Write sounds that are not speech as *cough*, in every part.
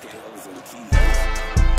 Skills and keys.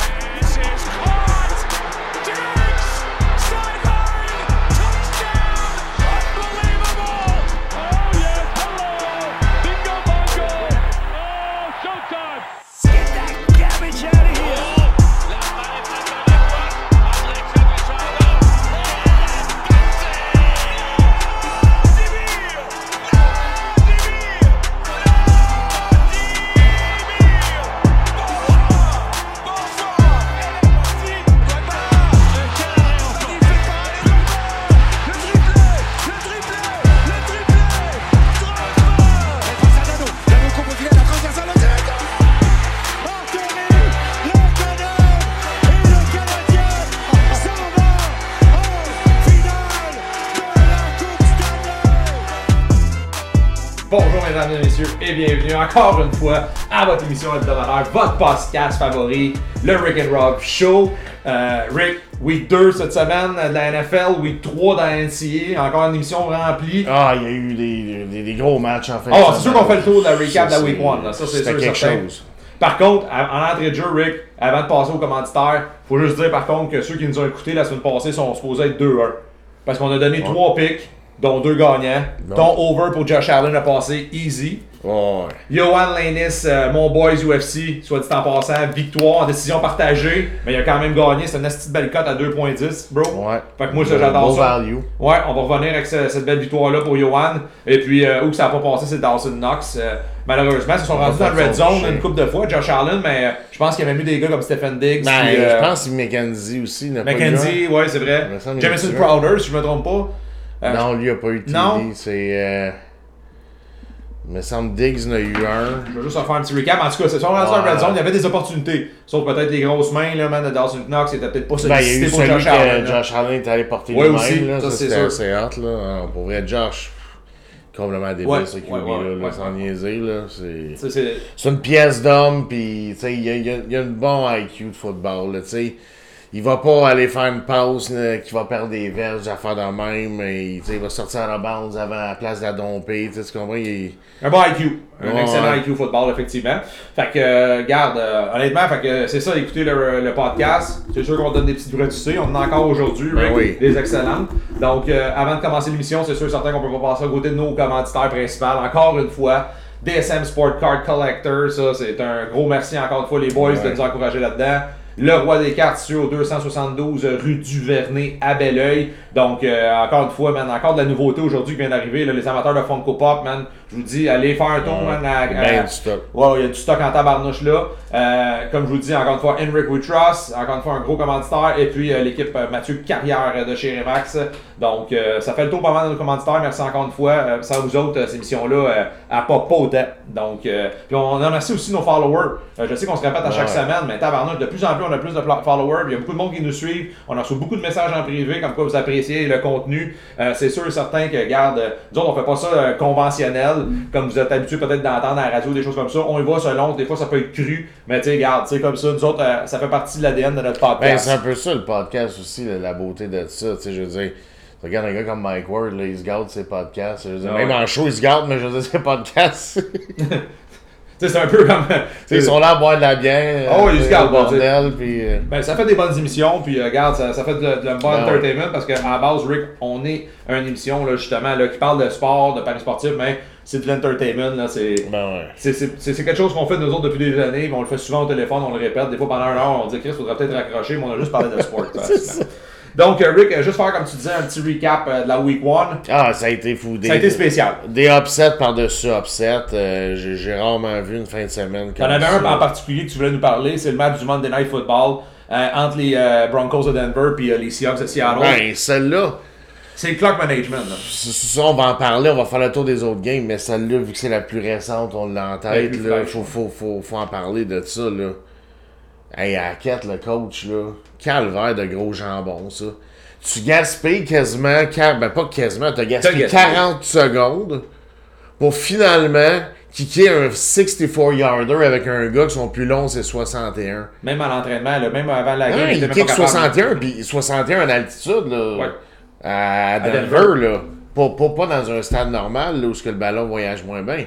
Encore une fois à votre émission hebdomadaire, votre podcast favori, le Rick and Rob Show. Euh, Rick, week 2 cette semaine de la NFL, week 3 dans la NCA, encore une émission remplie. Ah, il y a eu des, des, des gros matchs en fait. Oh, c'est sûr qu'on fait le tour de la recap de la week 1, là. ça c'est sûr quelque certain. chose. Par contre, en entrée de jeu, Rick, avant de passer aux commanditaires, faut juste dire par contre que ceux qui nous ont écoutés la semaine passée sont supposés être 2-1. Parce qu'on a donné 3 picks, dont 2 gagnants. Non. Ton over pour Josh Allen a passé easy. Ouais. Johan Lanis, euh, mon boys UFC, soit dit en passant, victoire en décision partagée, mais il a quand même gagné. C'est une petite belle cote à 2.10, bro. Ouais. Fait que moi, ça, j'adore ça. value. Ouais, on va revenir avec ce- cette belle victoire-là pour Johan. Et puis, euh, où ça n'a pas passé, c'est Dawson Knox. Euh, malheureusement, ils se sont rendus dans le red zone une couple de fois, Josh Allen, mais je pense qu'il y avait eu des gars comme Stephen Diggs. Ben, puis, je pense que Mackenzie aussi n'a pas McKenzie, ouais, c'est vrai. A Crowder, si je me trompe pas. Non, lui a pas eu de Non. C'est. Il me semble Diggs en a eu un. Je vais juste faire un petit recap. En tout cas, c'est sur Ouais. red zone, il y avait des opportunités. Sauf peut-être les grosses mains, là, man, de Dawson Knox, était peut-être pas Ben, sollicité eu pour celui Josh Allen. Josh Allen est allé porter Ouais, lui-même. ça, Ça, c'est assez hot, là. Ah, Pour vrai, Josh, complètement débile, Ouais, ce QB, ouais, ouais, là, ouais, là, ouais. sans niaiser, là. C'est... Ça, c'est- C'est une pièce d'homme, puis tu sais, il y a, y a- il y a un bon IQ de football, là, tu sais. Il va pas aller faire une passe là, qui va perdre des verges à faire de même, sais, il va sortir à la avant la place de la domper, tu comprends? Il Un bon IQ. Un Ouais. excellent IQ football, effectivement. Fait que, euh, garde, euh, honnêtement, fait que c'est ça, écoutez le, le podcast. C'est sûr qu'on donne des petites gratuités. On en a encore aujourd'hui, Ben oui. des excellentes. Donc, euh, avant de commencer l'émission, c'est sûr et certain qu'on peut pas passer à côté de nos commanditaires principaux. Encore une fois, DSM Sport Card Collector. Ça, c'est un gros merci encore une fois, les boys, de nous encourager là-dedans. Le roi des cartes sur au 272 rue du Vernet à Belleuil. Donc, euh, encore une fois, man, encore de la nouveauté aujourd'hui qui vient d'arriver. Les amateurs de Funko Pop, man, je vous dis, allez faire un tour, Ouais. man, à- Ben à- du stock. Ouais, il y a du stock en tabarnouche là. Euh, comme je vous dis, encore une fois, Henrik We Trust, encore une fois, un gros commanditaire. Et puis euh, l'équipe euh, Mathieu Carrière de chez Remax. Donc, euh, ça fait le tour pas mal de nos commanditaires. Merci encore une fois. Sans vous autres, euh, elle n'a pas pas autant. Donc, puis on remercie aussi nos followers. Je sais qu'on se répète à chaque Ouais. semaine, mais tabarnouche, de plus en plus, on a plus de followers. Il y a beaucoup de monde qui nous suivent. On a reçu beaucoup de messages en privé, comme quoi vous appréciez le contenu. C'est sûr et certain que, regarde, euh, nous autres, on fait pas ça euh, comme vous êtes habitué peut-être d'entendre à la radio, des choses comme ça. On y va selon, des fois ça peut être cru, mais tu sais, regarde, tu sais, comme ça, nous autres, euh, ça fait partie de l'ADN de notre Ben, podcast. c'est un peu ça le podcast aussi, la beauté de ça, tu sais, je veux dire. Regarde un gars comme Mike Ward, là, il se garde ses podcasts. Je veux dire, Ah même en show, il se garde, mais je veux dire, ses podcasts. *laughs* C'est un peu comme. Ils sont là à boire de la bière. Oh, ils se gardent, au bordel, puis. euh, Ben, ça fait des bonnes émissions, puis euh, regarde, ça, ça fait de, de la bonne Ben ouais. entertainment parce qu'à la base, Rick, on est une émission là, justement là, qui parle de sport, de paris sportif, mais c'est de l'entertainment. là, C'est Ben ouais. c'est- c'est quelque chose qu'on fait nous autres depuis des années, on le fait souvent au téléphone, on le répète. Des fois pendant une heure, on dit Chris, faudrait peut-être raccrocher, mais on a juste parlé de *laughs* sport. Donc, euh, Rick, euh, juste faire comme tu disais un petit recap euh, de la week 1. Ah, ça a été fou. Des, Ça a été spécial. Des upsets par-dessus upsets. euh, J'ai j'ai rarement vu une fin de semaine T'en comme avais ça. un en particulier que tu voulais nous parler, c'est le match du Monday Night Football euh, entre les euh, Broncos de Denver et les Seahawks de Seattle. Ben, celle-là, C'est le clock management. là. ça, on va en parler, on va faire le tour des autres games, mais celle-là, vu que c'est la plus récente, on l'a en tête, là, faut, faut, faut, faut en parler de ça, là. Hey, à la quête, le coach, là, calvaire de gros jambon, ça. Tu gaspilles quasiment, qua- ben pas quasiment, t'as gaspillé gaspillé. 40 secondes pour finalement kicker un 64-yarder avec un gars qui son plus long, c'est 61. Même à l'entraînement, même avant la game, Ah, il kick pas capable. 61, puis 61 en altitude, là. Ouais. À Denver, Denver. là. Pas, pas, pas dans un stade normal, là, où ce que le ballon voyage moins bien.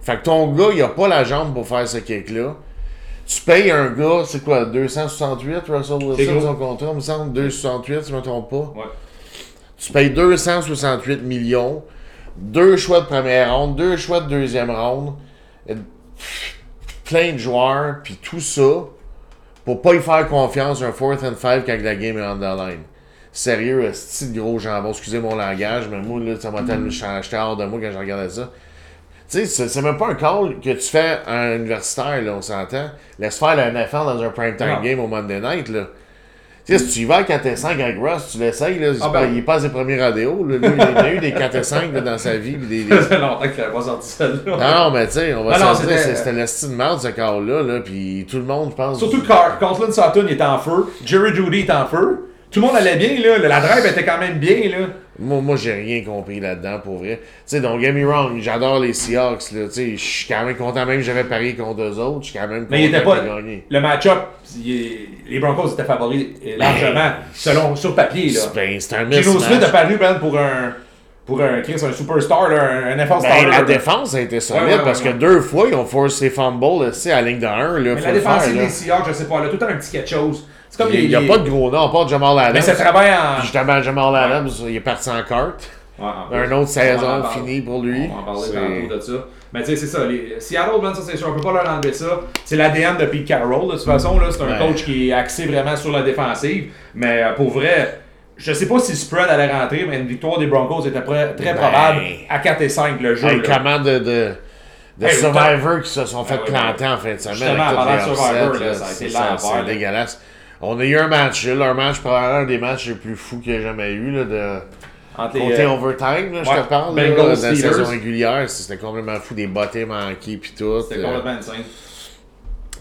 Fait que ton gars, il a pas la jambe pour faire ce kick-là. Tu payes un gars, c'est quoi, 268 Russell Wilson, son contrat, il me semble, 268 si je ne me trompe pas. Ouais. Tu payes 268 millions, deux choix de première ronde, deux choix de deuxième ronde, plein de joueurs, puis tout ça pour pas y faire confiance un fourth and five quand la game est on the line. Sérieux, de gros jambon, excusez mon langage, mais moi, là, ça m'a tellement j'étais hors de moi quand je regardais ça. Tu sais, c'est- même pas un call que tu fais à un universitaire, là, on s'entend. Laisse faire la NFL dans un prime time Non. game au Monday night, là. Tu sais, si tu y vas à 4 et 5 avec Ross, tu l'essayes, là. Ah ben. Il passe des premiers radéos, là. Lui, il a eu des 4 et 5 là, dans sa vie. des, des- *laughs* Ça longtemps qu'il n'avait pas sorti. Non, non, mais tu sais, on va se dire, c'était- c'est- c'était le style de merde, ce call-là, là. Puis tout le monde, pense. Surtout que Car- Cortland Sutton il était en feu, Jerry Judy est en feu. Tout le monde allait bien, là. La drive était quand même bien, là. Moi, moi j'ai rien compris là-dedans, pour vrai. Tu sais, don't get me wrong, j'adore les Seahawks, là. Tu sais, je suis quand même content, même que j'avais parié contre eux autres, je suis quand même content Mais il était pas. gagné. Le match-up, les Broncos étaient favoris euh, largement, selon sur papier, là. Ben, c'est un mismatch. Smith a paru, man, pour un. Pour un Chris, un superstar, là, un, NFL Ben, la là. défense a été solide Ouais, ouais, parce que deux fois, ils ont forcé fumble à la ligne de 1. Là, Mais la le faire, défensive là. des Seahawks, je sais pas, a tout le temps un petit quelque chose. C'est comme Il n'y a les- pas de gros nom, à part Jamal Adams. Mais ça travaille en. Puis justement, Jamal Adams, il est parti en carte. Ouais, en. Un autre saison finie pour lui. On va en parler tantôt de ça. Mais tu sais, c'est ça. Les... Seattle, man, ça c'est sûr, on peut pas leur enlever ça. C'est l'ADN de Pete Carroll. De toute façon, là, c'est un Ouais. coach qui est axé vraiment sur la défensive. Mais euh, pour vrai, je sais pas si le spread allait rentrer, mais une victoire des Broncos était très, très Ben. probable à 4 et 5 le jeu. Hey, comment de, de, de Hey, Survivors qui se sont fait Ah oui, planter en fin de semaine. Justement, avec pendant Survivor, là, ça a été c'est- dégueulasse. On a eu un match, là, un match probablement un des matchs les plus fous qu'il y a jamais eu. Là, de... Côté euh, overtime, là, je te parle, là, de la saison régulière, c'était complètement fou, des bottées manquées pis tout. C'était euh, complètement insane.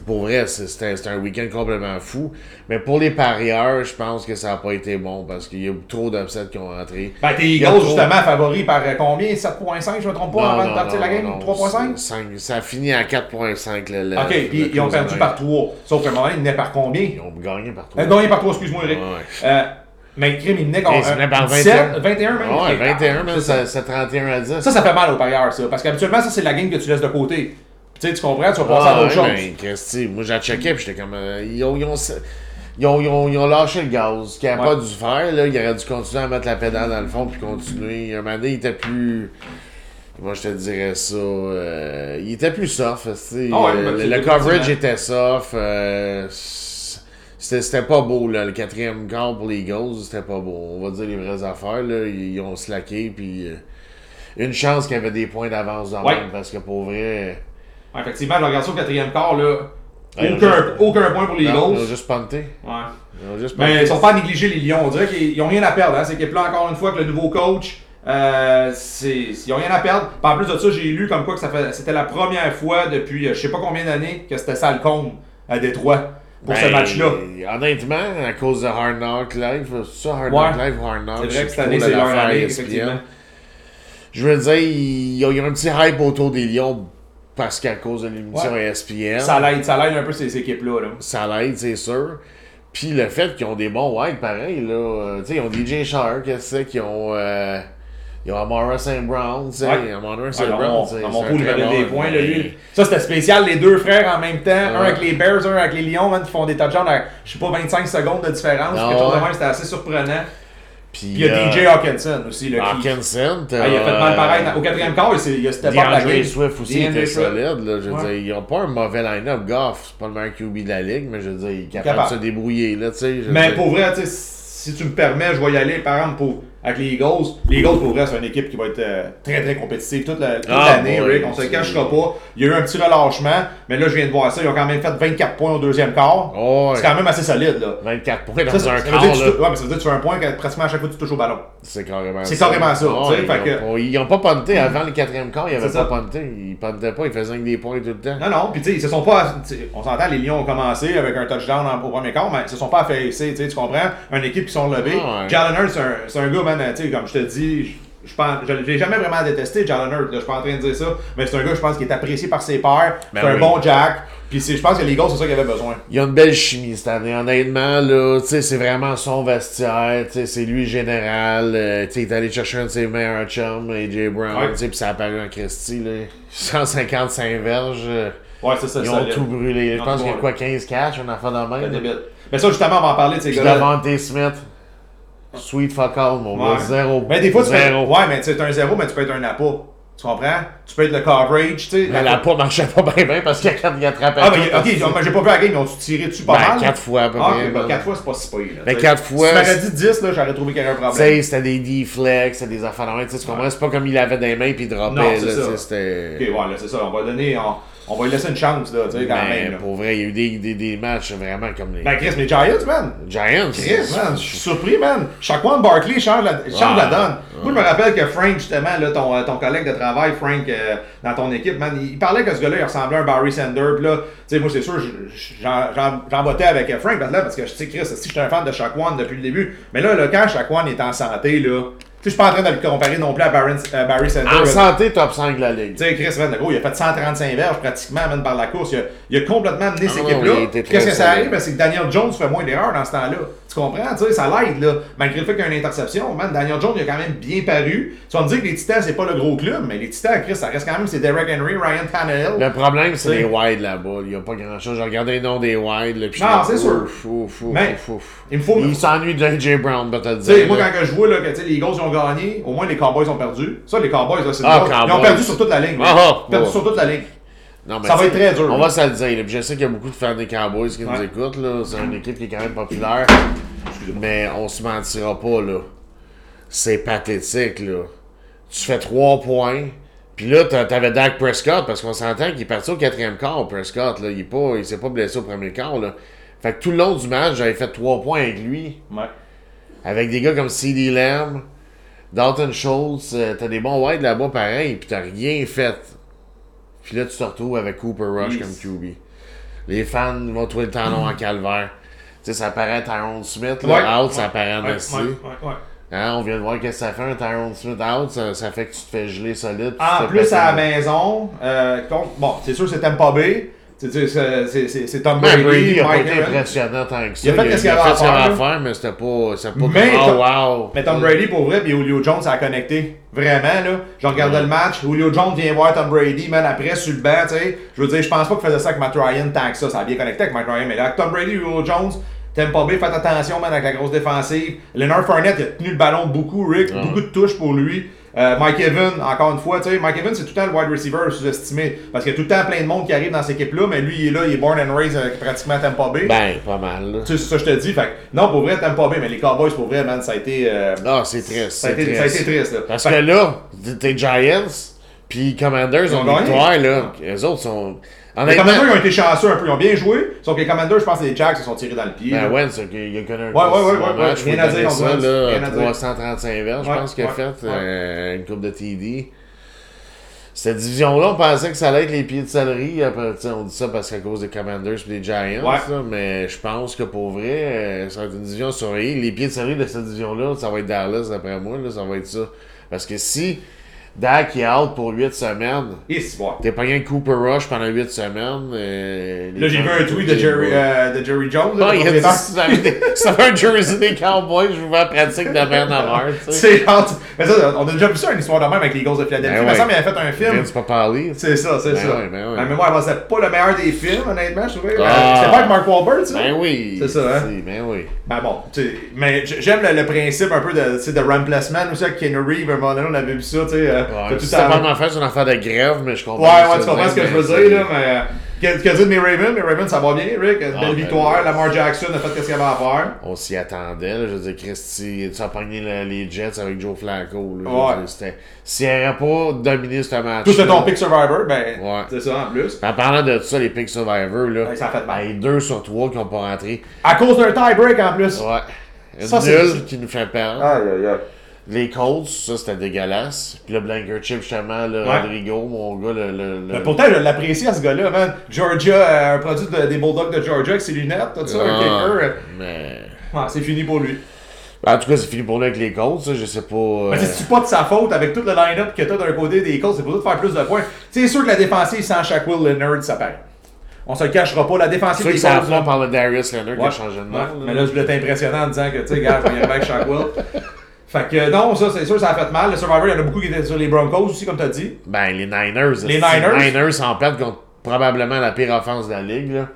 Pour vrai, c'était un week-end complètement fou. Mais pour les parieurs, je pense que ça n'a pas été bon parce qu'il y a eu trop d'upsets qui ont rentré. Ben, tes Eagles, trop- justement, favoris par euh, combien? 7.5, je me trompe pas, avant de partir la game? 3.5 c'est- cinq- Ça a fini à 4.5. le- le- Ok, puis ils ont perdu par 3. Sauf qu'à un moment, ils venaient par combien? Ils ont gagné partout. Euh, gagné par 3, excuse-moi, Eric. Ouais. Euh, mais Crime, il venait ils venaient par 17, 21. 21 même. Ouais, Ok, 21, mais c'est ça. c'est 31 à 10. Ça, ça fait mal aux parieurs, ça. Parce qu'habituellement, ça, c'est la game que tu laisses de côté. Tu sais, tu comprends, tu vas passer à ouais, choses. mais Christy, moi j'ai checké puis j'étais comme. euh, ils, ont, ils, ont, ils, ont, ils, ont, ils ont lâché le gaz. N'avaient Ouais. pas dû faire, là, ils auraient dû continuer à mettre la pédale dans le fond puis continuer. Un moment donné, il était plus. Moi je te dirais ça. euh, il était plus soft. Ah ouais, ben, le, coverage était soft. euh, c'était c'était pas beau, là. Le quatrième quart pour les Eagles, c'était pas beau. On va dire les vraies affaires, là. Ils, ils ont slacké, puis. euh, une chance qu'il y avait des points d'avance dans Ouais. même, parce que pour vrai. Ouais, effectivement, je regarde ça au quatrième quart, là. Ouais, Aucun, juste- aucun point pour les non, Ils ont Eagles. juste punté. Ouais. Ils ont juste Mais ils sont pas à négliger les Lions. On dirait qu'ils n'ont rien à perdre. Hein. Cette équipe-là, encore une fois, avec le nouveau coach, euh, c'est- ils n'ont rien à perdre. Puis en plus de ça, j'ai lu comme quoi que ça fait, c'était la première fois depuis euh, je sais pas combien d'années que c'était Salcombe à Détroit pour ce Ben, match-là. Honnêtement, à cause de Hard Knock Live, c'est ça, Hard Ouais. Knock Live ou Hard Knock? C'est je vrai que cette année, c'est leur année, effectivement. Je veux dire, il y a, il y a un petit hype autour des Lions parce qu'à cause de l'émission Ouais. ESPN. Ça l'aide, ça l'aide un peu ces équipes-là. Là. ça l'aide, c'est sûr. Puis le fait qu'ils ont des bons whites, pareil, là. euh, tu sais, ils ont DJ Shark, qu'est-ce que c'est, qu'ils ont. Euh, ils ont Amara St. Brown, tu sais. Ouais. Amara Ah, St. Brown, tu sais, mon un il des points. Là, lui. Ça, c'était spécial. Les deux frères en même temps. Un avec les Bears, un avec les Lions, man, qui font des touchdowns à, je sais pas, 25 secondes de différence. Ah quelque chose de même, c'était assez surprenant. Puis il y a euh, DJ Hawkinson aussi. Là, qui, Hawkinson, Ah, il a fait mal pareil. Au quatrième quart, il y a step up la game. Swift aussi DeAndre était solide. Là, je veux Ouais. dire, ils ont pas un mauvais line-up. Goff, c'est pas le meilleur QB de la ligue, mais je veux dire, il est capable, Capable. de se débrouiller. Là, tu sais, je Mais dire. pour vrai, si tu me permets, je vais y aller, par exemple, pour, avec les Eagles. Les Eagles, pour vrai, c'est une équipe qui va être euh, très, très compétitive toute la- Ah, l'année, Rick. On se le cachera pas. Il y a eu un petit relâchement, mais là, je viens de voir ça. Ils ont quand même fait 24 points au deuxième quart. Oh. C'est quand même assez solide, là. 24 points dans Ça, ça, un ça quart, que tu, là. ouais, mais ça veut dire que tu fais un point que pratiquement à chaque fois tu touches au ballon. C'est carrément C'est carrément ça, Oh, ils, fait ont que- pas, ils ont pas punté avant le quatrième quart, ils avaient C'est pas ça. punté. Ils puntaient pas, ils faisaient que des points tout le temps. Non, non, puis tu sais, ils se sont pas. On s'entend, les Lions ont commencé avec un touchdown au premier quart, mais ils se sont pas affaissés, tu comprends? Une équipe qui sont levés. Ah. Jalen Hurts, c'est un, c'est un gars, man, tu sais, comme je te dis, je- je pense, je l'ai jamais vraiment détesté, Jalen Hurts, là, je suis pas en train de dire ça, mais c'est un gars, je pense, qui est apprécié par ses pairs, Ben c'est un bon Jack, puis je pense que les gars, c'est ça qu'ils avaient besoin. Il y a une belle chimie cette année, honnêtement, là, tu sais, c'est vraiment son vestiaire, tu sais, c'est lui général, euh, tu sais, il est allé chercher un de ses meilleurs chums, AJ Brown, Ouais. tu sais, puis ça a apparu en Christie, là, *laughs* 155 verges, euh, Ouais, c'est ça, Ils ont tout brûlé. Je pense qu'il y a quoi, 15 cash, on a fait de débile. Mais ça, justement, on va en parler de ces gars-là. Devante Smith, sweet fuck all, mon Ouais. gars, zéro. Mais des fois, tu zéro. Ouais, mais tu sais, t'es un zéro, mais tu peux être un appât. Tu comprends? Tu peux être le coverage, tu sais. Mais la peau marchait pas bien, bien parce qu'il y a 4 attrapés. Ah, mais ok, mais j'ai pas vu la game, ils ont tiré dessus pas Ben, mal. quatre fois, à peu Ah, près, ok, ben, man. 4 fois, c'est pas si pire. là, Mais tu sais. quatre fois, Si tu c'est- dit 10, là, j'aurais trouvé qu'il y avait un Tu problème. sais, c'était des deflects, c'était des affaires de tu sais, tu comprends? C'est pas comme il avait des mains puis il Non, là, c'est tu sais, c'était... Ok, ouais, là, c'est ça. On va donner. On, on va lui laisser une chance, là, tu sais, quand Mais même. là. pour vrai, il y a eu des, des, des matchs vraiment comme les Ben, Chris, mais Giants, man. Giants? Chris, man, je suis surpris, man. Shaquan Barkley change la, change la Ah, donne. Moi, je me rappelle que Frank, justement, là, ton, euh, ton collègue de travail, Frank, euh, dans ton équipe, man, il, il parlait que ce gars-là, il ressemblait à un Barry Sanders. Puis là, tu sais, moi, c'est sûr, je- j'en- votais avec euh, Frank, parce que tu sais, Chris, si j'étais un fan de Shaquan depuis le début, mais là, là quand Shaquan est en santé, là, je suis pas en train de le comparer non plus à Barry, euh, Barry Sanders. En santé, top 5 de la ligue. Tu sais, Chris, le gros, il a fait 135 verges pratiquement, même par la course. Il a, il a complètement cette Ah non, équipe-là. Qu'est-ce que ça arrive? Ben, c'est que Daniel Jones fait moins d'erreurs dans ce temps-là. Tu comprends? Tu sais, ça l'aide, là. Malgré le fait qu'il y a une interception, man, Daniel Jones, il a quand même bien paru. Tu vas me dire que les Titans, c'est pas le gros club, mais les Titans, Chris, ça reste quand même, c'est Derek Henry, Ryan Tannehill. Le problème, c'est les wide là-bas. Il n'y a pas grand-chose. J'ai regardé les noms des wide. Là, puis Non, c'est sûr. Mais il me faut- Il s'ennuie de J. Brown, peut te le Tu sais, moi, quand que je vois là, que tu sais, les Eagles ils ont gagné, au moins les Cowboys ont perdu. Ça, les Cowboys, là, c'est Ah. Ils ont perdu sur toute la ligne. Ah, ah, perdu ouais. sur toute la ligne. Non, mais Ça va être très dur, On va se le dire. puis je sais qu'il y a beaucoup de fans des Cowboys qui nous écoutent. là. C'est une équipe qui est quand même populaire. Mais on se mentira pas, là. C'est pathétique, là. Tu fais 3 points. Puis là, t'a- t'avais Dak Prescott, parce qu'on s'entend qu'il est parti au quatrième quart, Prescott. Là. Il est pas, il s'est pas blessé au premier quart. Là. Fait que tout le long du match, j'avais fait 3 points avec lui. Ouais. Avec des gars comme C.D. Lamb, Dalton Schultz, euh, t'as des bons wide là-bas pareil, puis t'as rien fait. Puis là, tu te retrouves avec Cooper Rush Yes. comme QB. Les fans vont trouver le long en calvaire. Tu sais, ça paraît Tyrone Smith, là, out, ça paraît Nasty. ouais, ouais, ouais. Hein, on vient de voir qu'est-ce que ça fait un Tyrone Smith out, ça, ça fait que tu te fais geler solide. puis En plus, à la maison, euh, contre- bon, c'est sûr, c'est Tampa Bay. C'est- Tom Ben, Brady, Brady, il a pas été impressionnant tant que ça. Il a fait qu'est-ce qu'il avait fait à ce qu'il avait faire, à faire, mais c'était pas, c'était pas Mais Tom- oh wow. Mais Tom Brady, pour vrai, puis Julio Jones, ça a connecté. Vraiment, là. Je regardais le match. Julio Jones vient voir Tom Brady, man, après, sur le banc, tu sais. Je veux dire, je pense pas qu'il faisait ça avec Matt Ryan tant que ça. Ça a bien connecté avec Matt Ryan. Mais là, avec Tom Brady, Julio Jones, Tampa Bay, faites attention, man, avec la grosse défensive. Leonard Fournette, il a tenu le ballon beaucoup, Rick. Ouais. Beaucoup de touches pour lui. Euh, Mike Evans, encore une fois, tu sais, Mike Evans, c'est tout le temps le wide receiver sous-estimé. Parce qu'il y a tout le temps plein de monde qui arrive dans cette équipe-là, mais lui, il est là, il est born and raised avec pratiquement Tampa Bay. Ben, pas mal, là. Tu sais, c'est ça que je te dis. Fait que, non, pour vrai, Tampa Bay, mais les Cowboys, pour vrai, man, ça a été. euh, Ah, c'est triste. ça, a été, ça a été triste. là. Parce Fait que là, tes Giants, puis Commanders ont victoire, là. Les autres sont. Les Commanders ils ont été chanceux un peu, ils ont bien joué. Sauf que les Commanders, je pense que les Jacks se sont tirés dans le pied. ben. Wentz, il a- il a connu un Ouais, ouais, ouais, ouais, match, ouais. Rien à dire, ça, là, rien à dire. 335 verges, je Ouais, pense qu'il a ouais, fait, ouais. euh, une coupe de TD. Cette division-là, on pensait que ça allait être les pieds de sais, on dit ça parce qu'à cause des Commanders et des Giants, Ouais. là, mais je pense que pour vrai, euh, ça va être une division surveillée. Les pieds de céleri de cette division-là, ça va être Dallas, d'après moi, là, ça va être ça. Parce que si Dak est out pour 8 semaines. T'es pas rien que Cooper Rush pendant 8 semaines. euh, Là, j'ai vu un tweet de Jerry, euh, de Jerry Jones. là, Ah, il a dit *laughs* si un jersey des Cowboys, je vous mets en pratique de tu sais. C'est. Mais ça, on a déjà vu ça, une histoire de même avec les Eagles de Philadelphie. Ben Il semble qu'il avait fait un film. Vince Papali. C'est ça, c'est Ben ça. ouais, ben ouais. Ma mémoire, c'était pas le meilleur des films, honnêtement, je trouvais. Ah. C'était pas avec Mark Wahlberg, ça? Ben oui. C'est ça, hein? Ben oui. Ben bon, tu sais, mais j'aime le, le principe un peu de, tu sais, de remplacement aussi avec Ken Reeves, un moment donné, on avait vu ça, tu sais. Ouais, t'as tout C'était pas à- une affaire, c'est une affaire de grève, mais je comprends. Ouais, ce ouais, que tu comprends ce que je veux dire, là, mais. euh, Qu'est-ce que dit de mes Ravens? Mes Ravens, ça va bien, Rick. Une Ah, belle ben victoire. oui. Lamar Jackson a fait ce qu'il avait à faire. On s'y attendait, là. Je veux dire, Christy, tu as pogné le- les Jets avec Joe Flacco, là. Ouais. dire, c'était- S'il n'aurait pas dominé ce match. Tout c'est ton pick Survivor, ben, Ouais. c'est ça en plus. En parlant de ça, les Pick Survivor, là. Ouais, ça a fait mal. ben, deux sur trois qui n'ont pas rentré. À cause d'un tie-break en plus. Ouais. Une Ça, c'est- nulle qui nous fait perdre. Aïe, aïe, aïe. Les Colts, ça c'était dégueulasse. Puis le Blankership, justement, le Ouais. Rodrigo, mon gars, le. le, le- Mais pourtant, je l'apprécie à ce gars-là, man. Georgia, euh, un produit de- des Bulldogs de Georgia avec ses lunettes, tout ça, un Ah, kicker. euh, Mais. ouais, c'est fini pour lui. En tout cas, c'est fini pour nous avec les Colts, ça, je sais pas. euh, Mais c'est pas de sa faute avec tout le line-up que t'as d'un côté des Colts, c'est pour ça de faire plus de points. C'est sûr que la défensive sans Shaquille Leonard, ça paraît. On se le cachera pas, la C'est défensive des Colts. a par le Darius Leonard qui a changé de nom. ouais, là. mais là, je voulais t'impressionner en disant que, tu sais, gars, je vais y arriver avec Shaquille. Fait que non, ça, c'est sûr, ça a fait mal. Le Survivor, il y en a beaucoup qui étaient sur les Broncos aussi, comme t'as dit. Ben, les Niners. Les Niners. Les Niners en perdent contre probablement la pire offense de la ligue. Là.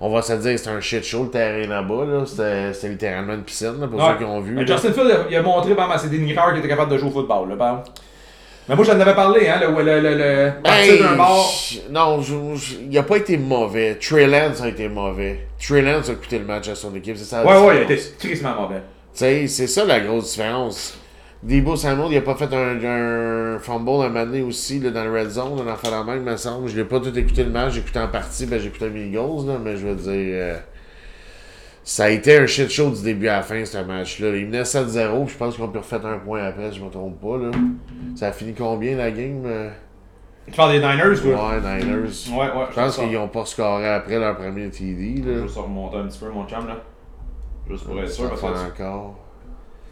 On va se dire c'est un shit show le terrain là-bas. Là. C'était, littéralement une piscine là, pour Ouais. ceux qui ont vu. Justin Field, il a montré par c'est des nigreurs qui étaient capables de jouer au football. Là, par- Mais moi, j'en avais parlé, hein, le, le, le, Ben, d'un bord. non, je- je- il a pas été mauvais. Trey Lance a été mauvais. Trey Lance a coûté le match à son équipe. C'est ça. Ouais, ouais, il a été tristement mauvais. Tu sais, c'est ça la grosse différence. Debo Samuel, il a pas fait un, un fumble un moment donné aussi là, dans le red zone, dans fait la même, me semble. Je l'ai pas tout écouté le match, j'ai écouté en partie, ben j'ai écouté mes goals, là, mais je veux dire. euh, ça a été un shit show du début à la fin, ce match-là. Il menait 7-0, puis je pense qu'on peut refaire un point après, je me trompe pas. Là. Ça a fini combien la game euh? Tu parles des Niners, quoi? Ouais, Niners. Ouais, ouais. Je pense qu'ils ont pas scoré après leur premier TD. Je Là. vais juste remonter un petit peu, mon chum, là. Juste pour être sûr, parce que... encore.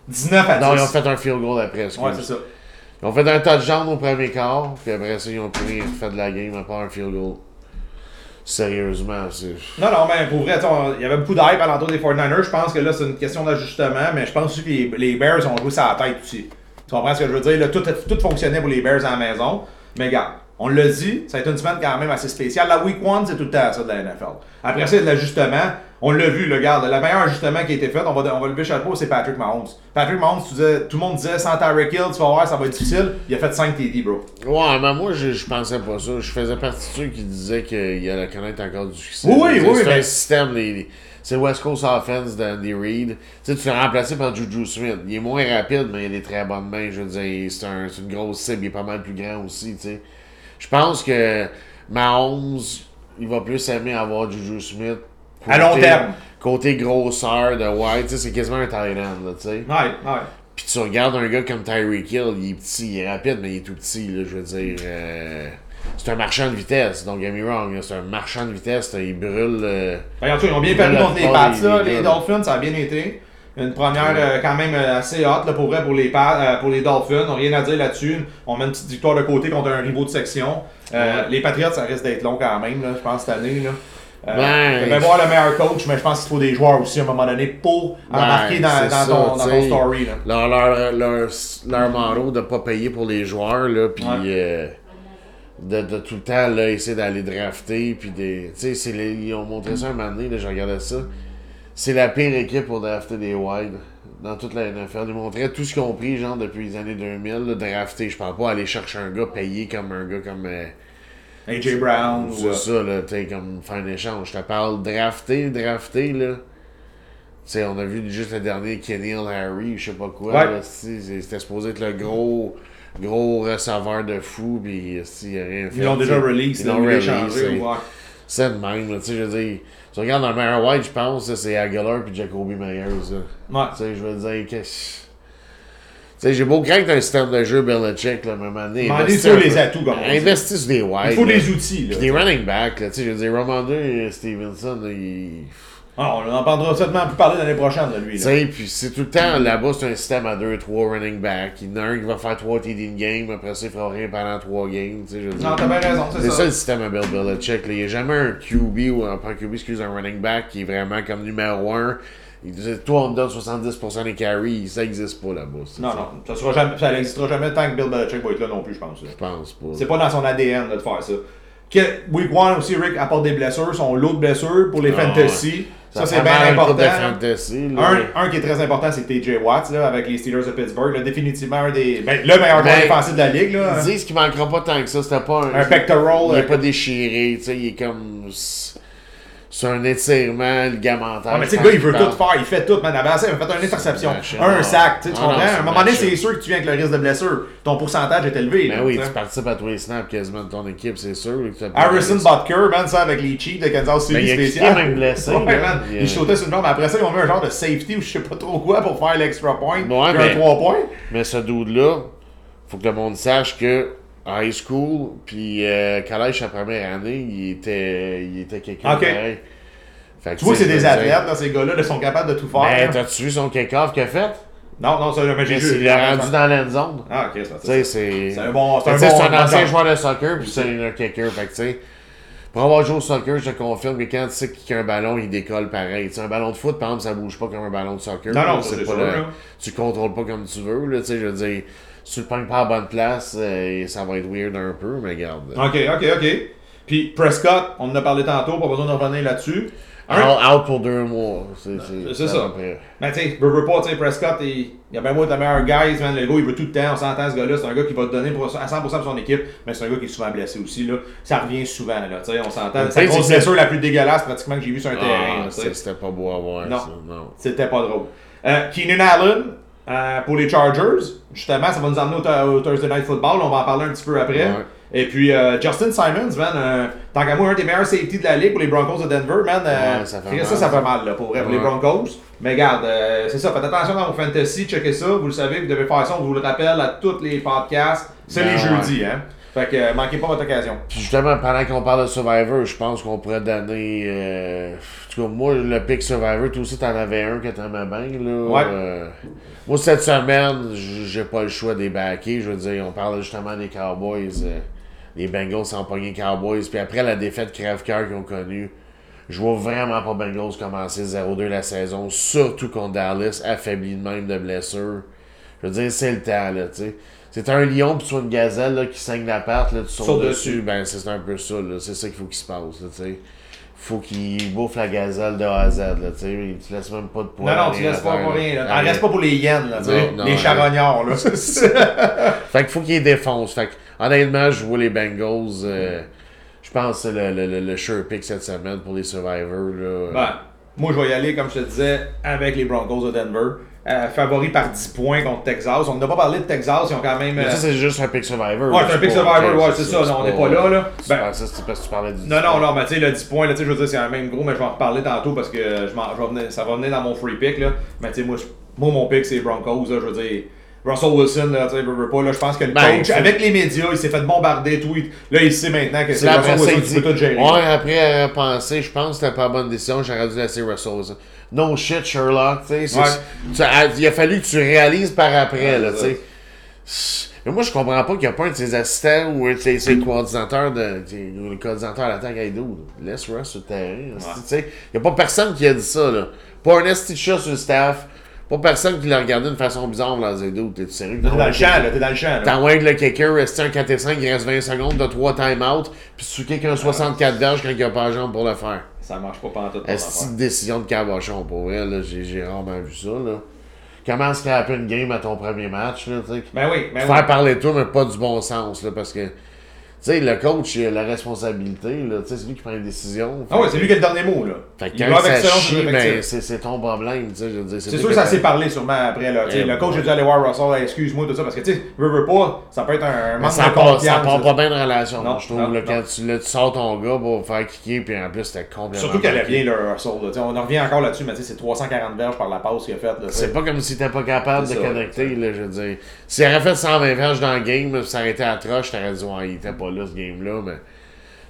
19 à 10. Non, ils ont fait un field goal après. Ouais, c'est ça. Ils ont fait un touchdown au premier quart, puis après ça, ils ont rien fait de la game à part un field goal. Sérieusement, c'est. Non, non, mais pour vrai, il y avait beaucoup d'hype à l'entour des 49ers. Je pense que là, c'est une question d'ajustement, mais je pense aussi que les, les Bears ont joué ça à la tête aussi. Tu comprends ce que je veux dire? Là, tout, tout fonctionnait pour les Bears à la maison. Mais regarde, on l'a dit, ça a été une semaine quand même assez spéciale. La week 1, c'est tout le temps ça de la NFL. Après ça, l'ajustement. On l'a vu, le regarde, le meilleur ajustement qui a été fait, on va, on va lever le chapeau, c'est Patrick Mahomes. Patrick Mahomes, tu disais- tout le monde disait sans Tyreek Hill, tu vas voir, ça va être difficile. Il a fait 5 TD, bro. Ouais, mais moi, je, je pensais pas ça. Je faisais partie de ceux qui disaient qu'il allait connaître encore du succès. Oui, oui, oui, C'est mais- un système, les, les- c'est West Coast Offense d'Andy Reid. Tu sais, tu l'as remplacé par Juju Smith. Il est moins rapide, mais il a des très bonnes mains. Je veux dire, c'est un- c'est une grosse cible. Il est pas mal plus grand aussi, tu sais. Je pense que Mahomes, il va plus aimer avoir Juju Smith. À long terme. Côté grosseur de White, c'est quasiment un là, tu sais. Ouais, ouais. Puis tu regardes un gars comme Tyreek Hill, il est petit, il est rapide, mais il est tout petit, là, je veux dire. euh, c'est un marchand de vitesse, don't get me wrong, c'est un marchand de vitesse, il brûle. euh, Regarde, ils ont bien perdu contre les là, des- les Dolphins, ça a bien été. Une première euh, quand même euh, assez haute là, pour vrai pour les, Pats, euh, pour les Dolphins. On n'a rien à dire là-dessus. On met une petite victoire de côté contre un rivaux de section. Euh, Ouais. Les Patriots, ça risque d'être long quand même, là, je pense, cette année. Là. Euh, Ben, voir le meilleur coach, mais je pense qu'il faut des joueurs aussi à un moment donné pour Ben, embarquer dans, dans ça, ton, dans ton story. Là. leur, leur, leur, leur motto de pas payer pour les joueurs, puis Ouais. euh, de, de tout le temps là, essayer d'aller drafter, puis des. Les- ils ont montré ça un moment donné, là, je regardais ça. C'est la pire équipe pour drafter des wide dans toute la NFL. Ils montraient tout ce qu'ils ont pris, genre, depuis les années 2000, là, drafter. Je parle pas aller chercher un gars payé comme un gars comme. euh, AJ Brown. c'est euh, ça, là, tu sais, comme faire un échange. Je te parle drafter, drafter, là. Tu sais, on a vu juste le dernier Kenny Harry, je sais pas quoi. Ouais. C'était supposé être le gros, gros receveur de fou, puis il a rien fait. Ils l'ont déjà release, Ils l'ont release. C'est- de même, là, tu sais, je veux dire. Tu regardes le meilleur white, je pense, c'est Aguilar puis Jacoby Myers, là. Ouais. Tu sais, je veux dire, qu'est-ce. Tu sais, j'ai beau craindre un système de jeu Belichick, là, à un moment donné. Demandez investis sur un les peu. atouts, comme. Investis sur des wide. Il faut là. des outils. Là, Puis des running backs, là, tu sais, je veux dire, Romando et Stevenson, là, ils... Ah, on en entendra certainement plus parler l'année prochaine de lui. Tu sais, puis c'est tout le temps, là-bas, c'est un système à 2-3 running backs. Il y en a un qui va faire 3 TD in game, après ça, il fera rien pendant 3 games, je. Non, t'as bien raison, c'est C'est ça. ça le système à Bill Belichick. Il n'y a jamais un QB ou un, pas QB, excuse, un running back qui est vraiment comme numéro 1. Il disait, toi, on me donne 70% des carries. Ça n'existe pas là-bas. ça, Non, ça. non, ça sera jamais, ça n'existera jamais tant que Bill Belichick va être là non plus, je pense. Je pense pas. C'est pas dans son ADN là, de faire ça. Que, week 1 aussi, Rick apporte des blessures, son lot de blessures pour les Ah, fantasy. Ça, c'est bien important. fantasy. Un, un qui est très important, c'est TJ Watts là, avec les Steelers de Pittsburgh. Là, définitivement un des. Ben, le meilleur joueur Ben, défensif de la ligue. Là. Ils disent qu'il manquera pas tant que ça. C'était pas un. Un pectoral. Il euh, est pas déchiré, tu sais. Il est comme. C'est un étirement ligamentaire. Ah, mais tu sais, le gars, il veut tout faire, il fait tout, man. Ça, il a fait une interception, un sac, tu Ah, comprends? À un moment donné, c'est sûr que tu viens avec le risque de blessure. Ton pourcentage est élevé. Ben là, oui, tu participes à tous les snaps quasiment de ton équipe, c'est sûr. Harrison Butker, man, ça, avec les Chiefs de Kansas City Ben, il spécial. quitté même blessé. Il Il, sautait sur une jambe. Après ça, ils ont mis un genre de safety ou je sais pas trop quoi pour faire l'extra point. Un mais- 3 points. Mais ce dude-là, faut que le monde sache que high school, puis euh, collège sa première année, il était, il était quelqu'un Ok. pareil. Fait Tu vois que c'est des athlètes, là, ces gars-là, ils sont capables de tout faire. Ben, là. t'as-tu vu son kick-off qu'il a fait? non, non, ça, mais j'ai Il vu. l'a rendu dans la zone. Ah, ok, c'est c'est. C'est un bon. C'est un bon. c'est un ancien joueur de soccer, puis c'est un kicker. Fait que, tu sais, pour avoir joué au soccer, je te confirme que quand tu sais qu'il y a un ballon, il décolle pareil. Tu sais, un ballon de foot, par exemple, ça bouge pas comme un ballon de soccer. Non, non, là, c'est pas sûr, le-. Tu le contrôles pas comme tu veux, là, tu sais, je veux dire, si tu le pognes pas à bonne place, euh, ça va être weird un peu, mais regarde. Ok, ok, ok. Puis Prescott, on en a parlé tantôt, pas besoin de revenir là-dessus. Un- Out, out pour deux mois. C'est ça. Mais tu sais, veux, veux pas, tu sais, Prescott, il, il a bien être le meilleur guys, man. Le gars, il veut tout le temps, on s'entend, ce gars-là. C'est un gars qui va te donner pour, à 100% pour son équipe, mais c'est un gars qui est souvent blessé aussi, là. Ça revient souvent, là, tu sais, on s'entend. C'est la blessure la plus dégueulasse, pratiquement, que j'ai vue sur un terrain, Ah, ça, c'était pas beau à voir. Non. Ça. non. C'était pas drôle. Euh, Keenan Allen, euh, pour les Chargers, justement, ça va nous emmener au, au Thursday Night Football, on va en parler un petit peu après. Ouais. Et puis, euh, Justin Simons, man, euh, tant qu'à moi, un des meilleurs safety de la ligue pour les Broncos de Denver, man. Ouais, ça fait ça, fait mal, là, pour vrai, pour les. Broncos. Mais regarde, c'est ça, faites attention dans vos fantasy, checkez ça, vous le savez, vous devez faire ça, on vous le rappelle à tous les podcasts. C'est Ben les jeudis, hein. Fait que, euh, manquez pas votre occasion. Puis justement, pendant qu'on parle de Survivor, je pense qu'on pourrait donner. euh, en tout cas, moi, le pick Survivor, toi aussi, t'en avais un que t'aimais bien. Là, Ouais. Euh, moi, cette semaine, j'ai pas le choix des backers. Je veux dire, on parle justement des Cowboys. les Bengals sans pogner Cowboys. Puis après la défaite crève-cœur qu'ils ont connue, je vois vraiment pas Bengals commencer 0-2 la saison, surtout contre Dallas, affaibli de même de blessures. Je veux dire, c'est le temps, là, tu sais. C'est un lion puis soit une gazelle là, qui saigne la patte, là, tu sautes Saute dessus. dessus. Ben, c'est un peu ça, là. C'est ça qu'il faut qu'il se passe, là, tu sais. Faut qu'il bouffe la gazelle de A à Z, là, tu sais. Il te laisse même pas de poids. Non, non, tu laisses pas pour rien. T'en restes pas pour les hyènes, là, tu sais. Les charognards, là. *laughs* Fait qu'il faut qu'il défonce. Fait que, honnêtement, je vois les Bengals. euh, je pense que c'est le, le, le, le sure pick cette semaine pour les Survivors, là. Ben, moi, je vais y aller, comme je te disais, avec les Broncos de Denver. Euh, favori par 10 points contre Texas. On n'a pas parlé de Texas, ils ont quand même. Mais euh, ça, c'est juste un pick Survivor. Ouais, c'est un pick Survivor, ouais, c'est ça, non, on n'est pas là, là. Ben- que c'était parce que tu parlais du. Non, non, non, mais tu sais, le 10 points, là, tu sais, je veux dire, c'est un même gros, mais je vais en reparler tantôt parce que je m'en- je vais venir- ça va venir dans mon free pick, là. Mais tu sais, moi, moi, mon pick, c'est Broncos, là, je veux dire. Russell Wilson, là, tu sais, veut, veut pas, là, je pense que le Ben, coach, avec les médias, il s'est fait bombarder, tout. il- Là, il sait maintenant que c'est Russell Wilson il qui peut tout gérer. Ouais, après à penser, je pense que c'était pas la bonne décision, j'aurais dû laisser Russell. Wilson. No shit, Sherlock, tu sais. c'est- Ouais. tu- a- Il a fallu que tu réalises par après, Ouais, là, tu sais. Mais moi, je comprends pas qu'il n'y a pas un de ses assistants ou un de ses, ses coordinateurs de. ou Le coordinateur à l'attaque à. Laisse Russ sur le terrain. Il n'y a pas personne qui a dit ça, là. Pas un esti sur le staff. Pas personne qui l'a regardé d'une façon bizarre dans les dos. T'es sérieux? T'es dans le champ, là, t'es dans le champ, là. T'envoies le kicker, rester un 4 et 5, il reste 20 secondes, t'as 3 time-out, puis tu kicks un 64 verges quand il n'y a pas de jambe pour le faire. Ça marche pas pendant toute Est-ce une décision de cabochon pour elle, là? J'ai rarement vu ça, là. Comment scraper une game à ton premier match, là, tu sais? Ben oui, ben oui. Faire parler de toi, mais pas du bon sens, là, parce que, sais, le coach, il a la responsabilité, là, tu sais, c'est lui qui prend les décisions. Ah ouais, c'est lui qui a le dernier mot, là. Fait que quand ça chie, ben, c'est ton problème, tu sais, je veux dire. C'est sûr que ça a- s'est parlé sûrement après. Là, Tu sais, Eh, le coach a dû aller voir Russell, excuse-moi, tout ça, parce que tu sais, veux, veux pas, ça peut être un Mais manque de part, ça confiance. part pas bien de relation, Non, je trouve. là, quand tu, là, tu sors ton gars pour faire kicker, puis en plus, c'était complètement. Surtout qu'elle manqué. bien le Russell. Là. Tu sais, On en revient encore là-dessus, mais tu sais, c'est 340 verges par la passe qu'il a faite. C'est pas comme si t'étais pas capable de connecter, là, je veux dire. S'il aurait fait 120 verges dans le game, ça aurait été atroce, t'aurais dit, ouais, il était pas là, ce game-là, mais.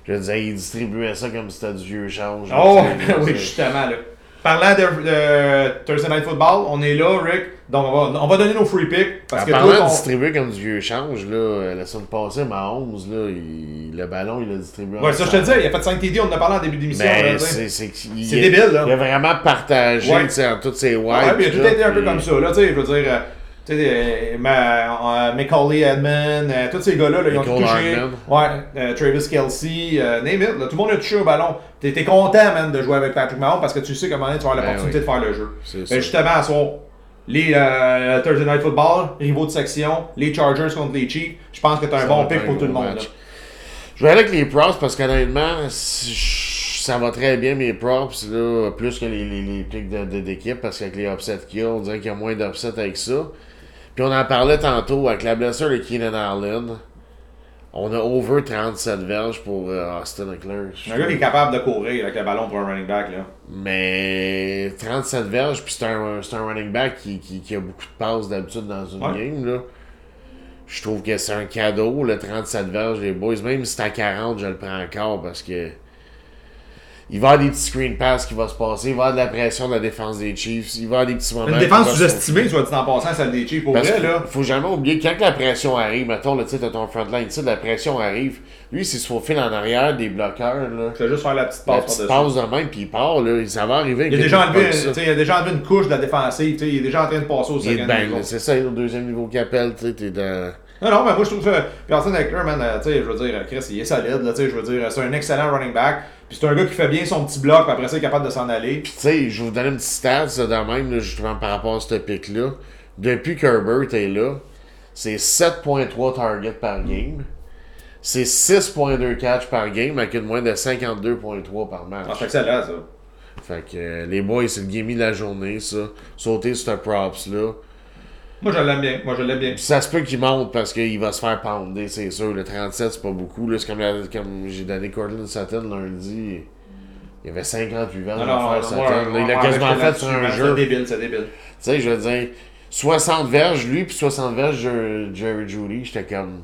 Je dire, il distribuait ça comme si c'était du vieux change. Oh, là, *laughs* oui, justement. Là. Parlant de, Thursday Night Football, on est là, Rick. Donc, on va, on va donner nos free picks. Parce En que parlant toi, de distribuer comme du vieux change, là, euh, la semaine passée, ma 11, là, il- le ballon, il l'a distribué. Ouais, ça, je te dis, il a fait 5 TD, on en a parlé en début d'émission. Ben, c'est c'est il- C'est débile, là. Il a vraiment partagé, Ouais. tu sais, en toutes ses wides. Ouais, puis il a tout été un peu comme ça, là, tu sais, je veux dire, euh, tu sais, euh, euh, Macaulay Edmond, euh, tous ces gars-là, là, ils ont tout touché. Ouais, Travis Kelsey, name it, là, tout le monde a touché au ballon. T'es t'es content, man, de jouer avec Patrick Mahomes parce que tu sais donné, tu vas avoir Ben l'opportunité de faire le jeu. Ben, justement, à soir, les euh, Thursday Night Football, rivaux de section, les Chargers contre les Chiefs, je pense que t'as un bon pick un pour tout le monde. là. Je vais aller avec les props parce qu'honnêtement, si- ça va très bien mes props, là, plus que les, les, les picks d'équipe parce qu'avec les upsets qu'il y a, on dirait qu'il y a moins d'upsets avec ça. Puis on en parlait tantôt avec la blessure de Keenan Allen. On a over 37 verges pour euh, Austin Eckler. Un gars qui est capable de courir avec le ballon pour un running back, là. Mais 37 verges, puis c'est un, c'est un running back qui, qui, qui a beaucoup de passes d'habitude dans une Ouais. game. Là. Je trouve que c'est un cadeau, le 37 verges, les boys. Même si c'est à 40, je le prends encore parce que. Il va y avoir des petits screen pass qui vont se passer. Il va y avoir de la pression de la défense des Chiefs. Il va y avoir des petits moments. Une défense sous-estimée, soit dit en passant, celle des Chiefs, pour Parce vrai, là. faut jamais oublier, quand la pression arrive, mettons, là, tu sais, ton front line, tu sais, la pression arrive. Lui, s'il se faufile en arrière des bloqueurs, là. Vais juste faire la petite La passe petite par-dessus. passe de même, puis il part, là. Ça va arriver. Il a, que déjà enlevé, il a déjà enlevé une couche de la défensive, tu sais, il est déjà en train de passer au Il second bang, niveau. c'est ça, au deuxième niveau qu'il appelle, tu sais, t'es dans... Non, non, mais moi, je trouve que Austin Eckler, man, euh, tu sais, je veux dire, Chris, il est solide, là, tu sais, je veux dire, c'est un excellent running back. Puis c'est un gars qui fait bien son petit bloc, puis après ça, il est capable de s'en aller. Tu sais, je vais vous donner une petite stat, ça, de même, là, justement, par rapport à ce pic-là. Depuis qu'Herbert est là, c'est 7.3 targets par game. C'est 6.2 catch par game, avec une moyenne de 52.3 par match. Ah, c'est excellent, ça. Fait que euh, les boys, c'est le gaming de la journée, ça. Sauter sur ce props-là. Moi, je l'aime bien. Moi, je l'aime bien. Puis ça se peut qu'il monte parce qu'il va se faire pounder, c'est sûr. Le 37, c'est pas beaucoup. là. C'est comme, la- comme j'ai donné Cortland Sutton lundi. Il y avait 58 ans à faire Sutton. il a quasiment fait sur un jeu. C'est débile, c'est débile. Tu sais, je veux dire, 60 verges, lui, puis 60 verges, Jer- Jerry Judy, j'étais comme.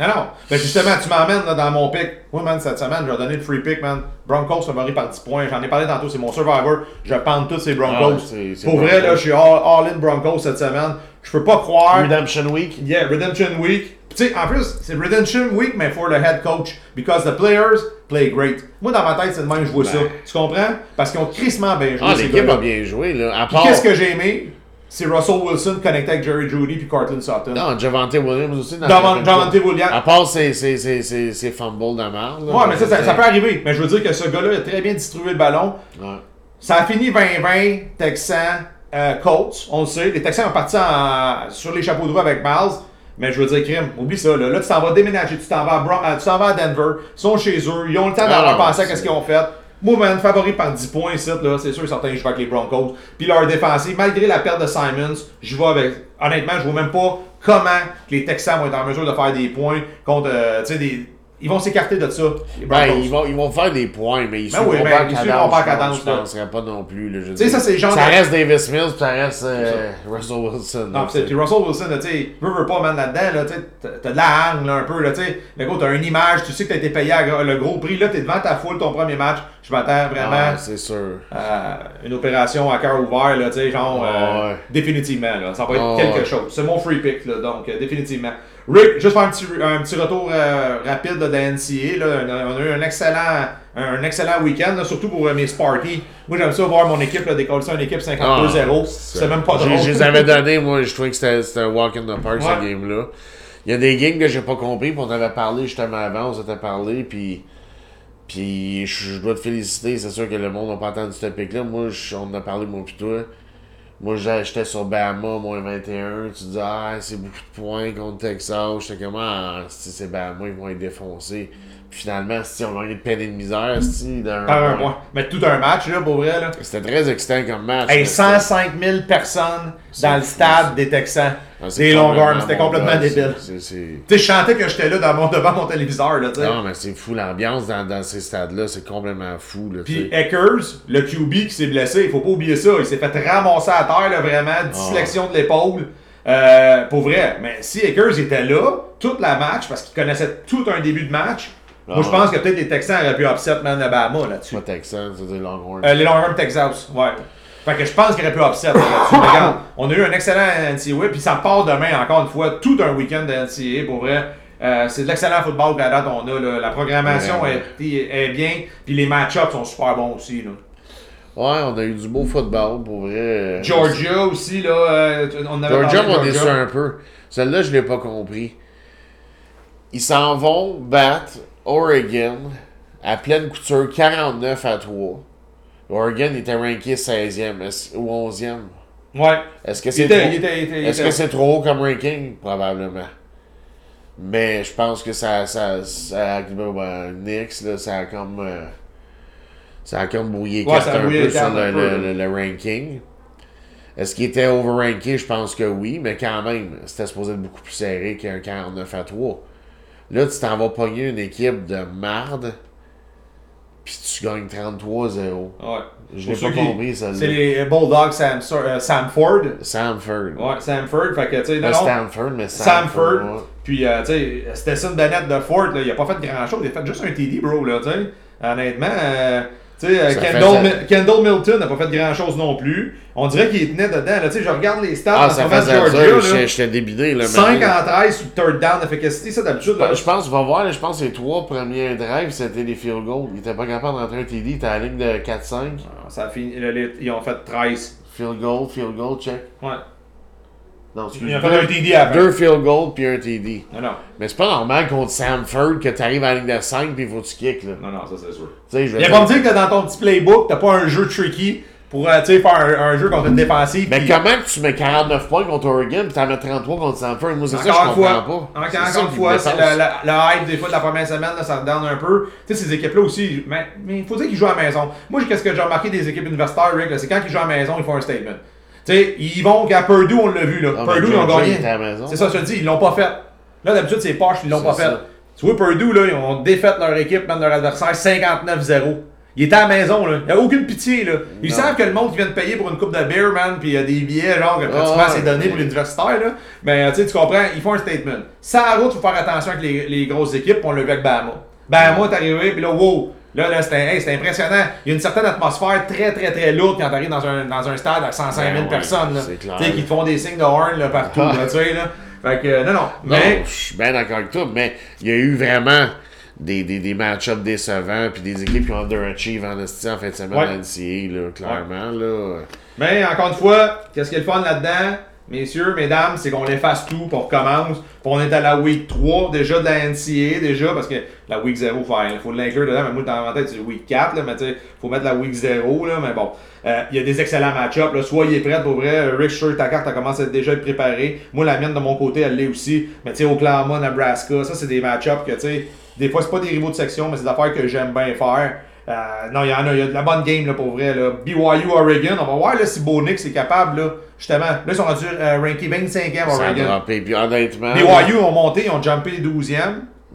Non, non. Ben justement, tu m'emmènes dans mon pick. Moi, man, cette semaine, je vais donner le free pick, man. Broncos favoris par 10 points. J'en ai parlé tantôt, c'est mon survivor. Je pente tous ces Broncos. Ah, Pour vrai, là, je suis all, all in Broncos cette semaine. Je peux pas croire. Redemption Week. Yeah, Redemption Week. Tu sais, en plus, c'est Redemption Week, mais for the head coach. Because the players play great. Moi, dans ma tête, c'est de même je vois ça. Tu comprends? Parce qu'ils ont crissement bien joué. Ah, l'équipe a bien joué, là. Part. qu'est-ce que j'ai aimé? C'est Russell Wilson connecté avec Jerry Judy puis Cortland Sutton. Non, Javante Williams aussi. dans Javante Williams. À part ses, ses, ses, ses, ses fumbles de merde. Ouais, mais ça, ça, ça peut arriver. Mais je veux dire que ce gars-là a très bien distribué le ballon. ouais. Ça a fini 20-20, Texans, euh, Colts, on le sait. Les Texans ont parti en- sur les chapeaux de roue avec Miles. Mais je veux dire, Crime, oublie ça. Là, Là, tu t'en vas déménager, tu t'en vas, à Bron- euh, tu vas à Denver. Ils sont chez eux, ils ont le temps Ah, d'avoir non, pensé à ce qu'ils ont fait. Moi, man, favori par 10 points ici, là, c'est sûr certain je vais avec les Broncos. Puis leur défensive, malgré la perte de Simons, je vais avec. Honnêtement, je vois même pas comment les Texans vont être en mesure de faire des points contre. euh, tu sais, des. Ils vont s'écarter de ça. Les Ben, ils vont, ils vont faire des points, mais ils Ben suivront oui, ben, pas ils pas la cadence, Je là. penserais pas non plus. là, je veux dire. ça, genre Ça de- reste Davis Mills, puis ça reste euh, Russell Wilson. Non, puis Russell Wilson, tu sais, veut pas, man, là-dedans, là, t'as- de la hargne, là, un peu, là, tu sais. Le gars, t'as une image, tu sais que t'as été payé à le gros prix, là, t'es devant ta foule, ton premier match. Je m'attends vraiment Ah, c'est sûr. à une opération à cœur ouvert, là, tu sais, genre, euh, Ouais. définitivement, là. Ça va être Ah, quelque ouais. chose. C'est mon free pick, là, donc, euh, définitivement. Rick, juste faire un petit, un petit retour euh, rapide là, de NCA, là. On a, eu un excellent, un excellent week-end, là, surtout pour euh, mes Sparky. Moi, j'aime ça voir mon équipe, décoller ça une équipe 52-0. c'est même pas drôle. Je les avais donnés, moi, je trouvais que c'était c'était un walk in the park, Ouais. ce game-là. Il y a des games que j'ai pas compris, puis on avait parlé justement avant, on s'était parlé, puis. Puis je, je dois te féliciter, c'est sûr que le monde n'a pas entendu ce pic-là. Moi, je- on en a parlé, moi, puis toi. Moi, j'étais sur Bama, moins 21. Tu dis, ah, c'est beaucoup de points contre Texas. J'étais comme, ah, si c'est Bama, ils vont être défoncés. Finalement, si on gagné de peine et de misère, si, d'un Par un point. Mais tout un match, là, pour vrai, là. C'était très excitant comme match. Mais 105 000 personnes dans le stade des Texans. Ah, des longueurs, complètement c'était complètement débile. Tu sais, je chantais que j'étais là dans mon, devant mon téléviseur, là, tu sais. Non, mais c'est fou, l'ambiance dans, dans ces stades-là, c'est complètement fou. Là, Puis. Eckers, le QB qui s'est blessé, il faut pas oublier ça. Il s'est fait ramasser à terre, là, vraiment, dislection de l'épaule. Euh, pour vrai. Mais si Eckers était là, toute la match, parce qu'il connaissait tout un début de match, moi je pense que peut-être les Texans auraient pu upset Man Alabama là-dessus. Pas Texan, c'est des Longhorns. Euh, les Longhorns Texas, ouais. Fait que je pense qu'il aurait pu upset là-dessus. *coughs* Regarde, on a eu un excellent NCAA, puis ça part demain, encore une fois, tout un week-end de NCAA, pour vrai. Euh, c'est de l'excellent football qu'à date on a. Là. La programmation Ouais, est, est bien, puis les match-ups sont super bons aussi. Là. Ouais, on a eu du beau football, pour vrai. Georgia aussi, là, euh, on avait Georgia m'a déçu un peu. Celle-là, je l'ai pas compris. Ils s'en vont battre Oregon à pleine couture 49 à 3. Oregon était ranké 16e est-ce- ou 11e. Ouais. Est-ce que c'est trop... Est-ce que c'est haut comme ranking? Probablement. Mais je pense que ça, ça, ça Nix, là, ça a comme, euh, ça a comme brouillé Ouais, un peu sur cartes le, un peu, le- le- le ranking. Est-ce qu'il était overranké? Je pense que oui, mais quand même, c'était supposé être beaucoup plus serré qu'un 49 à 3. Là, tu t'en vas pogner une équipe de marde, puis tu gagnes 33-0. Ouais. Je l'ai pas compris, ça. C'est les Bulldogs Sam, euh, Samford. Samford. Ouais, Samford. Fait que, tu sais, non, Pas non, Stanford, mais Samford. Samford. ouais. Puis, euh, tu sais, Stetson Bennett de Ford, là, il a pas fait grand chose. Il a fait juste un TD, bro, là, tu sais. Honnêtement, euh, sais, euh, Kendall, Kendall Milton n'a pas fait grand chose non plus. On dirait qu'il tenait dedans, là, tu sais. Je regarde les stats Ah, ça faisait Georgia, j'étais- débidé. Là, 5 maintenant. en 13 sur third down d'efficacité, ça d'habitude. là. Je pense, va voir, je pense que les trois premiers drives, c'était des field goals. Ils étaient pas capables d'entrer un TD, t'es à la ligne de 4-5. Ça a fini, ils ont fait 13. Field goal, field goal, check. Ouais. Non, Il a fait un TD avant. Deux field goals puis un TD. Non, non. Mais c'est pas normal contre Samford que t'arrives à la ligne de 5 puis faut que tu kicks, là. Non, non, ça c'est sûr. Tu sais, je dire- pas me dire que dans ton petit playbook, t'as pas un jeu tricky pour euh, tu sais, faire un, un jeu contre une défensive. Mais puis- comment que tu mets 49 points contre Oregon pis t'en mets 33 contre Samford? Moi, c'est ça que je Encore une comprends fois, pas. encore, une fois, le, hype des fois de la première semaine, là, ça redown un peu. Tu sais, ces équipes-là aussi, mais il faut dire qu'ils jouent à la maison. Moi, qu'est-ce que j'ai remarqué des équipes universitaires, Rick, c'est quand ils jouent à la maison, ils font un statement. Tu sais, ils vont qu'à Purdue, on l'a vu, là. Ah, Purdue, ils ont gagné. C'est ça, je te dis, ils l'ont pas fait. Là, d'habitude, c'est poche, ils l'ont pas fait. ça. Tu vois, Purdue, là, ils ont défait leur équipe, même leur adversaire, 59-0. Ils étaient à la maison, là. Il n'y a aucune pitié, là. Ils Non. savent que le monde qui vient de payer pour une coupe de beer, man, puis il y a des billets, genre, que pratiquement Ah, c'est donné pour l'universitaire, là. Mais, euh, tu sais, tu comprends, ils font un statement. Ça, à route, faut faire attention avec les, les grosses équipes, puis on l'a vu avec Bama. Bama, t'es arrivé, puis là, wow! Là, là, c'était hey, impressionnant. Il y a une certaine atmosphère très, très, très lourde quand t'arrives dans un, dans un stade à 105 000 Ben personnes, c'est clair. Tu sais, qui te font des signes de horn, là, partout, Ah. tu sais, là. Fait que, euh, non, non. Non, Mais, je suis bien d'accord avec toi, mais il y a eu vraiment des, des, des match-ups décevants, puis des équipes qui ont underachieve en en fin de semaine Ouais. dans NCA, là, clairement. Là. Mais encore une fois, qu'est-ce qui est le fun là-dedans, messieurs, mesdames, c'est qu'on efface tout, puis on recommence. Puis on est à la week 3 déjà de la NCA, déjà, parce que la week 0, il faut l'inclure dedans, mais moi dans ma tête c'est week 4, là, mais tu faut mettre la week 0, là, mais bon. Euh, Il y a des excellents match-ups, soyez prêts pour vrai. Rick, que ta carte a commencé à déjà être préparée. Moi, la mienne de mon côté, elle l'est aussi. Mais tu sais, Oklahoma, Nebraska, ça c'est des match-ups que tu sais, des fois c'est pas des rivaux de section, mais c'est des affaires que j'aime bien faire. Euh, non, il y en a, il y a de la bonne game là, pour vrai. Là. BYU Oregon, on va voir là, si Bo Nix est capable, là, justement. Là, ils sont rendus euh, rankés 25e Ça a Oregon. droppé. Puis honnêtement, BYU ont monté, ils ont jumpé 12e,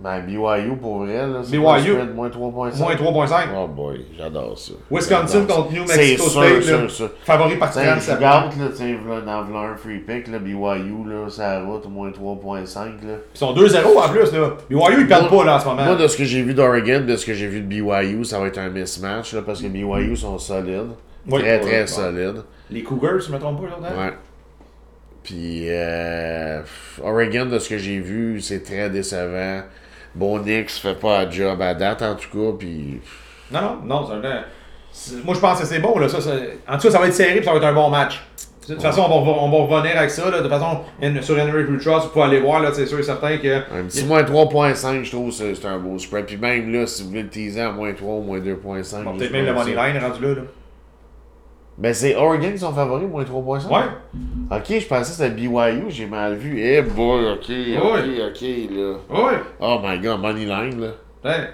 ben, BYU pour vrai, là, c'est BYU. le spread, moins 3.5. moins 3.5. Oh boy, j'adore ça. Wisconsin contre. New C'est Mexico sûr, State, sûr, là. sûr. favori par T'sais, 37 je regarde, là, tu dans un free pick, là, BYU, là, ça route, au moins 3.5, là. Ils sont 2-0 en plus. Là. BYU, ils perdent pas là, en ce moment. Moi, de ce que j'ai vu d'Oregon, de ce que j'ai vu de BYU, ça va être un mismatch, là, parce que BYU sont solides. Oui. très, très ouais. solides. Les Cougars, si je me trompe pas, là Ouais. Puis, euh, Oregon, de ce que j'ai vu, c'est très décevant. Bonix fait pas un job à date, en tout cas, puis... Non, non, non. Moi, je pense que c'est bon. Là, ça, ça- En tout cas, ça va être serré et ça va être un bon match. De toute façon, on va, on va revenir avec ça. Là. De toute façon, sur Henry Trust, vous pouvez aller voir. là, C'est sûr et certain que. Un petit moins 3.5, je trouve, c'est un beau spread. Puis même là, si vous voulez le teaser à moins 3 ou moins 2.5... Bon, Peut-être même le money line rendu là. là. Ben, c'est Oregon qui sont favoris, moins 3.5? Ouais. Ok, je pensais que c'était BYU, j'ai mal vu. Eh boy, ok, ok, ok, là. Ouais. Oh my god, money line, là. Ouais.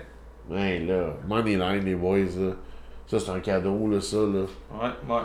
Ben là, money line, les boys, là. Ça, c'est un cadeau, là, ça, là. Ouais, ouais.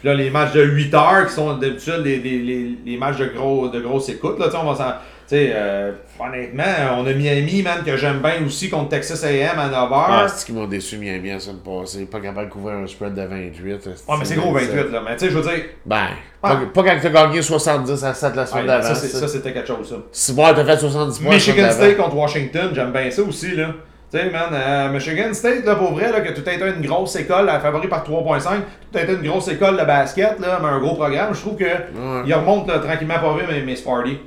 Puis là, les matchs de 8 heures qui sont d'habitude les, les, les, les matchs de, gros, de grosse écoute, là, on va s'en. Tu sais, euh, honnêtement, on a Miami, man, que j'aime bien aussi contre Texas AM à 9 Ah, heures. c'est qui m'ont déçu Miami la semaine passée. Pas capable de couvrir un spread de 28. Ouais, mais c'est gros 28, là. Mais tu sais, je veux dire. Ben, Ah. pas, pas quand t'as gagné 70 à 7 la semaine d'avant. ça, c'était quelque chose, ça. Si moi, t'as fait 70 points. Michigan State contre Washington, j'aime bien ça aussi, là. Tu sais, man, euh, Michigan State, là, pour vrai, là, que tout a été une grosse école, euh, favori par 3.5, tout a été une grosse école de basket, là, mais un gros programme. Je trouve que il remonte là, tranquillement pas vite, mais, mais Sparty.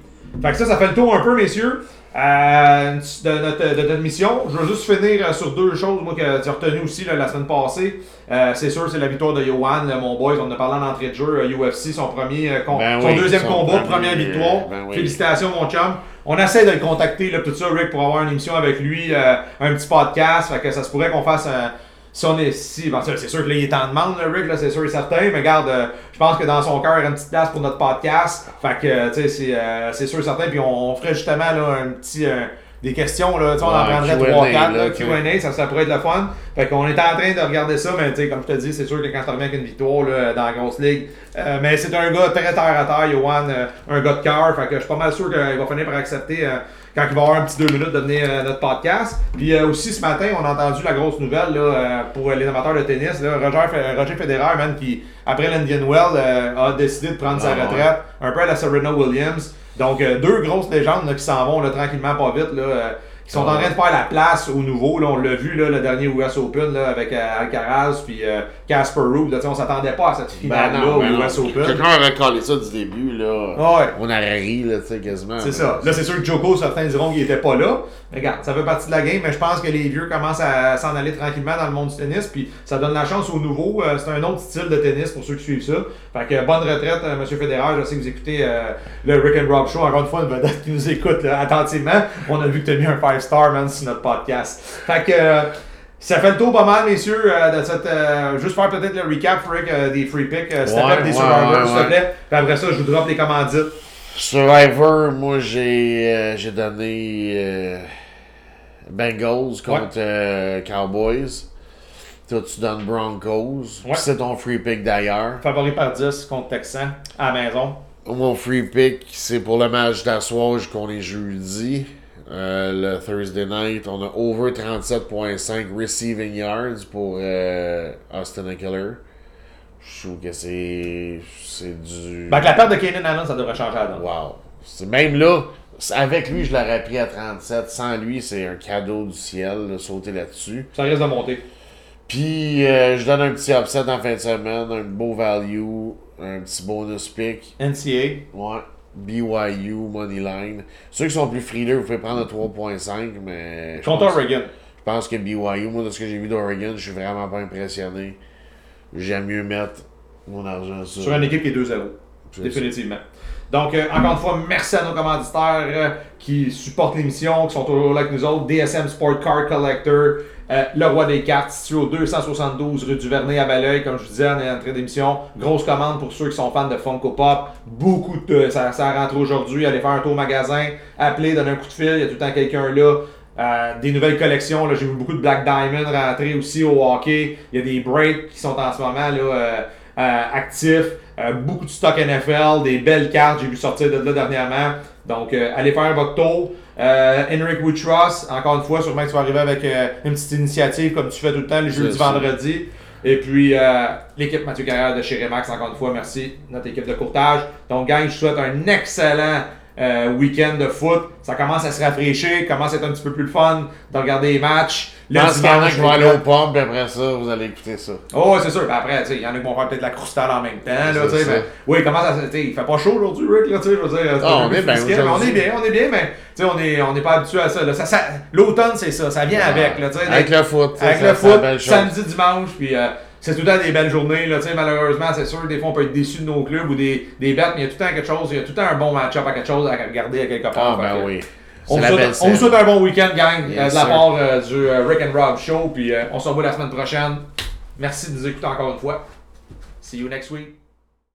Fait que ça, ça fait le tour un peu, messieurs, euh, de, notre, de notre mission. Je veux juste finir euh, sur deux choses, moi, que tu as retenu aussi là, la semaine passée. Euh, c'est sûr, c'est la victoire de Johan, là, mon boy. On en a parlé en entrée de jeu, UFC, son premier, Ben son oui, deuxième son combat, premier, première victoire. ben oui. Félicitations, mon chum. On essaie de le contacter, là, tout ça, Rick, pour avoir une émission avec lui, euh, un petit podcast. Fait que ça se pourrait qu'on fasse un. Si on est. Ça, c'est sûr que là, il est en demande, là, Rick, là, c'est sûr et certain. Mais regarde, euh, je pense que dans son cœur, il y a une petite place pour notre podcast. Fait que, tu sais, c'est, euh, sûr et certain. Puis on, on ferait justement, là, un petit. euh, des questions, là, on en Ouais, prendrait Q&A, 3-4, là, là, Q&A, ça, ça pourrait être le fun. Fait qu'on est en train de regarder ça, mais tu sais, comme je te dis, c'est sûr que quand tu reviens avec une victoire là, dans la grosse ligue, euh, mais c'est un gars très terre à terre, Johan, euh, un gars de cœur, fait que je suis pas mal sûr qu'il va finir par accepter euh, quand il va avoir un petit deux minutes de venir euh, notre podcast. Puis euh, aussi ce matin, on a entendu la grosse nouvelle là, euh, pour les amateurs de tennis, là, Roger, Roger Federer, man, qui après l'Indian Well euh, a décidé de prendre sa Ah, ouais. retraite, un peu à la Serena Williams. Donc, euh, deux grosses légendes là, qui s'en vont là, tranquillement, pas vite. Là, euh, qui sont en train de faire la place au nouveau. Là, on l'a vu, là, le dernier US Open là, avec euh, Alcaraz puis euh, Casper Ruud. Tu sais, on s'attendait pas à cette finale-là Ben non, ben au. US Open. Quelqu'un aurait collé ça du début, là. Ah ouais. On aurait ri, là, quasiment. C'est ça. Là, c'est sûr que Joko, certains diront qu'il était pas là. Mais regarde, ça fait partie de la game, mais je pense que les vieux commencent à s'en aller tranquillement dans le monde du tennis, puis ça donne la chance aux nouveaux. Euh, c'est un autre style de tennis pour ceux qui suivent ça. Fait que bonne retraite, euh, Monsieur Federer. Je sais que vous écoutez euh, le Rick and Rob Show. Encore une fois, une vedette qui nous écoute là, attentivement. On a vu que tu as mis un 5-star, man, sur notre podcast. Fait que. euh, ça fait le tour pas mal, messieurs, euh, de cette. euh, juste faire peut-être le recap, euh, des free picks, s'il te plaît, des survivors, s'il te plaît. Puis après ça, je vous drop les commandites. Survivor, moi, j'ai j'ai donné Bengals contre Cowboys. Toi, tu donnes Broncos. Ouais. C'est ton free pick d'ailleurs. Favori par 10 contre Texan à la maison. Mon free pick, c'est pour le match d'asseoir qu'on est jeudi. Euh, le Thursday night, on a over 37.5 receiving yards pour euh, Austin Eckler. Je trouve que c'est c'est du... Ben, avec la perte de Kanan Allen, ça devrait changer la donne. Wow. C'est même là, avec lui, je l'aurais pris à 37. Sans lui, c'est un cadeau du ciel, de sauter là-dessus. Ça risque de monter. Puis, euh, je donne un petit upset en fin de semaine, un beau value, un petit bonus pick. NCA. Ouais. BYU, Moneyline. Ceux qui sont plus frileux, vous pouvez prendre le 3.5, mais. je Contre Oregon. Je pense que BYU, moi, de ce que j'ai vu d'Oregon, je suis vraiment pas impressionné. J'aime mieux mettre mon argent sur. Sur une équipe qui est 2-0. C'est Définitivement. Donc, euh, encore une fois, merci à nos commanditaires euh, qui supportent l'émission, qui sont toujours là avec nous autres. DSM Sport Car Collector, euh, le roi des cartes, situé au 272 rue du Vernet à Belleuil, comme je vous disais en entrée d'émission. Grosse commande pour ceux qui sont fans de Funko Pop. Beaucoup de. Ça, ça rentre aujourd'hui. Allez faire un tour au magasin, appelez, donnez un coup de fil. Il y a tout le temps quelqu'un là. Euh, des nouvelles collections, j'ai vu beaucoup de Black Diamond rentrer aussi au hockey. Il y a des breaks qui sont en ce moment là, euh, actifs. Beaucoup de stock NFL, des belles cartes, j'ai vu sortir de là dernièrement. Donc, allez faire votre tour. Euh, Henrik Woodross, encore une fois, sûrement que tu vas arriver avec euh, une petite initiative comme tu fais tout le temps les jeudis, ça. vendredis. Et puis, euh, l'équipe Mathieu Carrière de chez Remax, encore une fois, merci. Notre équipe de courtage. Donc, gang, je souhaite un excellent euh, week-end de foot. Ça commence à se rafraîchir, commence à être un petit peu plus le fun de regarder les matchs. Je pense qu'il y en a qui vont aller aux pommes, puis après ça, vous allez écouter ça. Oh, ouais, c'est sûr. Ben après, tu sais, il y en a qui vont faire peut-être la croustade en même temps. Là, C'est tu sais, ça. mais, oui, il commence à. tu sais, Il fait pas chaud aujourd'hui, Rick, là, tu sais, je veux dire. c'est Ah, on est bien On est bien, on est bien, mais tu sais, on est, on n'est pas habitué à ça. là. ça, ça L'automne, c'est ça. Ça vient avec, là, tu sais. Avec le foot. avec ça, le foot, samedi, dimanche, puis euh, c'est tout le temps des belles journées. Là, malheureusement, c'est sûr, des fois, on peut être déçu de nos clubs ou des, des bêtes, mais il y a tout le temps quelque chose, il y a tout le temps un bon match-up à quelque chose à regarder à quelque part. Ah, ben que, oui. On vous, souhaite, on vous souhaite un bon week-end, gang, Yes, euh, de la part euh, du euh, Rick and Rob Show. Puis on se revoit la semaine prochaine. Merci de nous écouter encore une fois. See you next week.